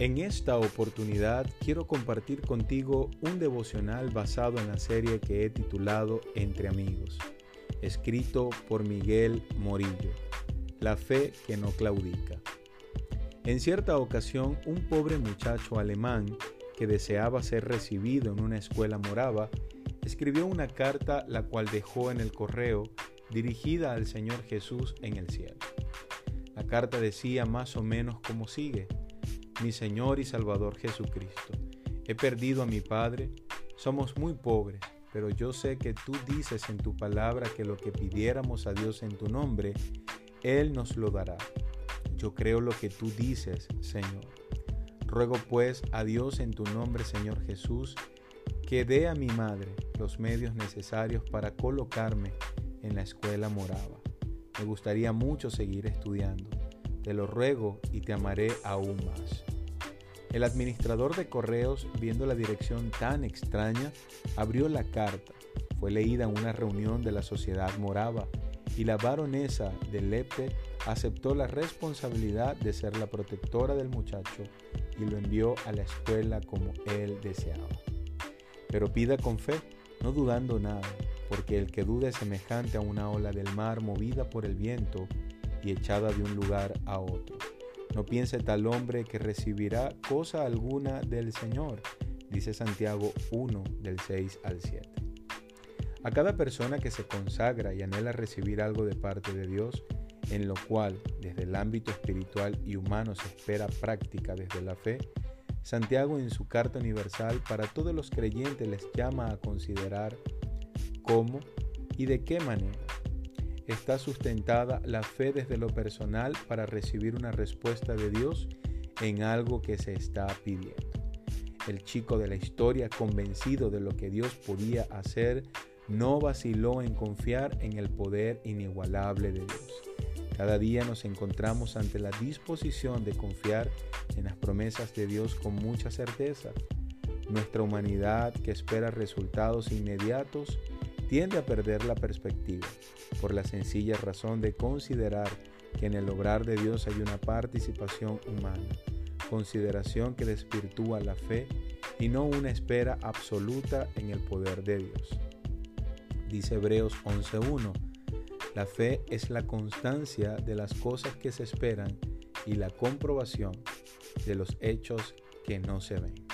En esta oportunidad quiero compartir contigo un devocional basado en la serie que he titulado Entre amigos, escrito por Miguel Morillo, La fe que no claudica. En cierta ocasión, un pobre muchacho alemán que deseaba ser recibido en una escuela morava, escribió una carta la cual dejó en el correo dirigida al Señor Jesús en el cielo. La carta decía más o menos como sigue mi Señor y Salvador Jesucristo. He perdido a mi Padre, somos muy pobres, pero yo sé que tú dices en tu palabra que lo que pidiéramos a Dios en tu nombre, Él nos lo dará. Yo creo lo que tú dices, Señor. Ruego pues a Dios en tu nombre, Señor Jesús, que dé a mi madre los medios necesarios para colocarme en la escuela morava. Me gustaría mucho seguir estudiando. Te lo ruego y te amaré aún más. El administrador de correos, viendo la dirección tan extraña, abrió la carta. Fue leída en una reunión de la sociedad morava y la baronesa de Lepe aceptó la responsabilidad de ser la protectora del muchacho y lo envió a la escuela como él deseaba. Pero pida con fe, no dudando nada, porque el que dude es semejante a una ola del mar movida por el viento y echada de un lugar a otro. No piense tal hombre que recibirá cosa alguna del Señor, dice Santiago 1 del 6 al 7. A cada persona que se consagra y anhela recibir algo de parte de Dios, en lo cual desde el ámbito espiritual y humano se espera práctica desde la fe, Santiago en su carta universal para todos los creyentes les llama a considerar cómo y de qué manera está sustentada la fe desde lo personal para recibir una respuesta de Dios en algo que se está pidiendo. El chico de la historia, convencido de lo que Dios podía hacer, no vaciló en confiar en el poder inigualable de Dios. Cada día nos encontramos ante la disposición de confiar en las promesas de Dios con mucha certeza. Nuestra humanidad, que espera resultados inmediatos, tiende a perder la perspectiva por la sencilla razón de considerar que en el obrar de Dios hay una participación humana, consideración que desvirtúa la fe y no una espera absoluta en el poder de Dios. Dice Hebreos 11.1, la fe es la constancia de las cosas que se esperan y la comprobación de los hechos que no se ven.